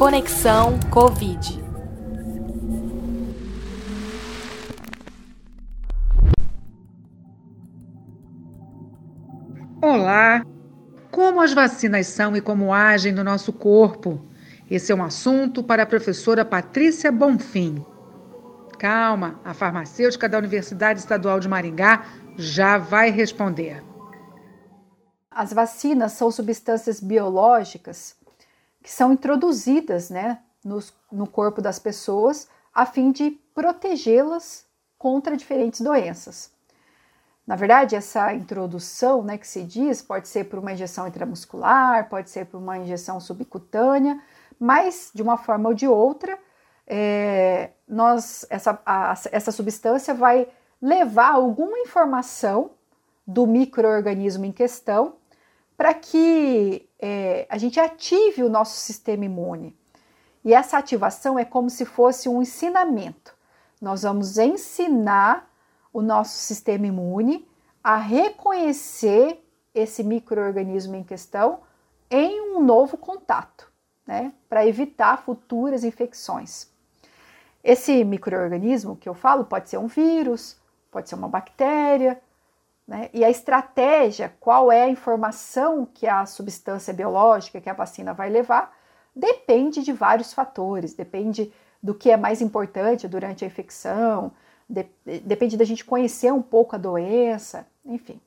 Conexão Covid. Olá! Como as vacinas são e como agem no nosso corpo? Esse é um assunto para a professora Patrícia Bonfim. Calma, a farmacêutica da Universidade Estadual de Maringá já vai responder. As vacinas são substâncias biológicas que são introduzidas né, no, no corpo das pessoas a fim de protegê-las contra diferentes doenças. Na verdade, essa introdução né, que se diz pode ser por uma injeção intramuscular, pode ser por uma injeção subcutânea, mas de uma forma ou de outra, é, nós, essa, a, essa substância vai levar alguma informação do microorganismo em questão para que é, a gente ative o nosso sistema imune. E essa ativação é como se fosse um ensinamento. Nós vamos ensinar o nosso sistema imune a reconhecer esse microorganismo em questão em um novo contato né, para evitar futuras infecções. Esse microorganismo que eu falo pode ser um vírus, pode ser uma bactéria, né? E a estratégia, qual é a informação que a substância biológica, que a vacina vai levar, depende de vários fatores, depende do que é mais importante durante a infecção, de, depende da gente conhecer um pouco a doença, enfim.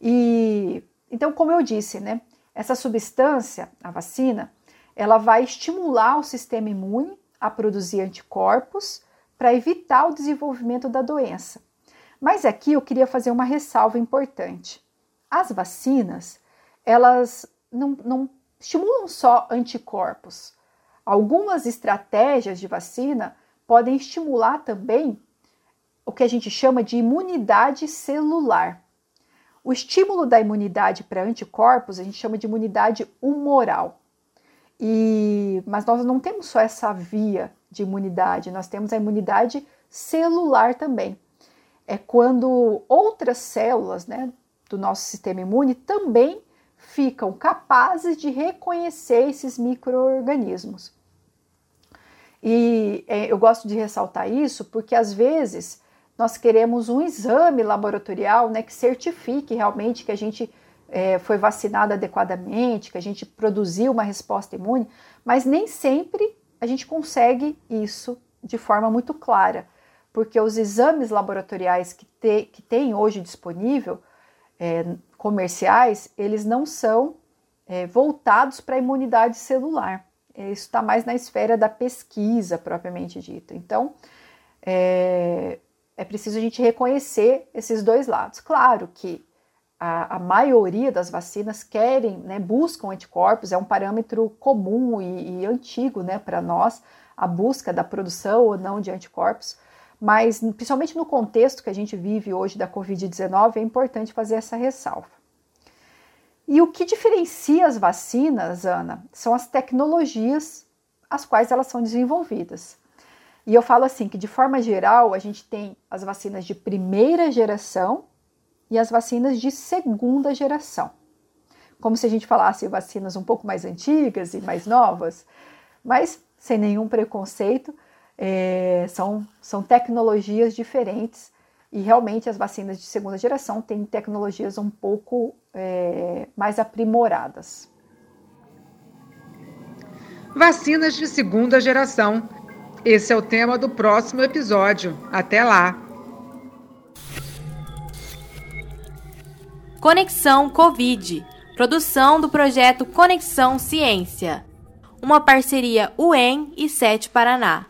E então, como eu disse, né, essa substância, a vacina, ela vai estimular o sistema imune a produzir anticorpos para evitar o desenvolvimento da doença. Mas aqui eu queria fazer uma ressalva importante. As vacinas, elas não, não estimulam só anticorpos. Algumas estratégias de vacina podem estimular também o que a gente chama de imunidade celular. O estímulo da imunidade para anticorpos a gente chama de imunidade humoral. E, mas nós não temos só essa via de imunidade, nós temos a imunidade celular também. É quando outras células né, do nosso sistema imune também ficam capazes de reconhecer esses micro-organismos. E é, eu gosto de ressaltar isso porque às vezes nós queremos um exame laboratorial né, que certifique realmente que a gente é, foi vacinado adequadamente, que a gente produziu uma resposta imune, mas nem sempre a gente consegue isso de forma muito clara, porque os exames laboratoriais que, te, que tem hoje disponível, é, comerciais, eles não são é, voltados para a imunidade celular. Isso está mais na esfera da pesquisa propriamente dita. Então, é, é preciso a gente reconhecer esses dois lados. Claro que a, a maioria das vacinas querem, né, buscam anticorpos, é um parâmetro comum e, e antigo né, para nós, a busca da produção ou não de anticorpos, mas principalmente no contexto que a gente vive hoje da Covid-19, é importante fazer essa ressalva. E o que diferencia as vacinas, Ana, são as tecnologias as quais elas são desenvolvidas. E eu falo assim que de forma geral a gente tem as vacinas de primeira geração e as vacinas de segunda geração. Como se a gente falasse vacinas um pouco mais antigas e mais novas, mas sem nenhum preconceito, é, são, são tecnologias diferentes e realmente as vacinas de segunda geração têm tecnologias um pouco é, mais aprimoradas. Vacinas de segunda geração. Esse é o tema do próximo episódio. Até lá! Conexão Covid, produção do projeto Conexão Ciência, uma parceria UEM e SET Paraná.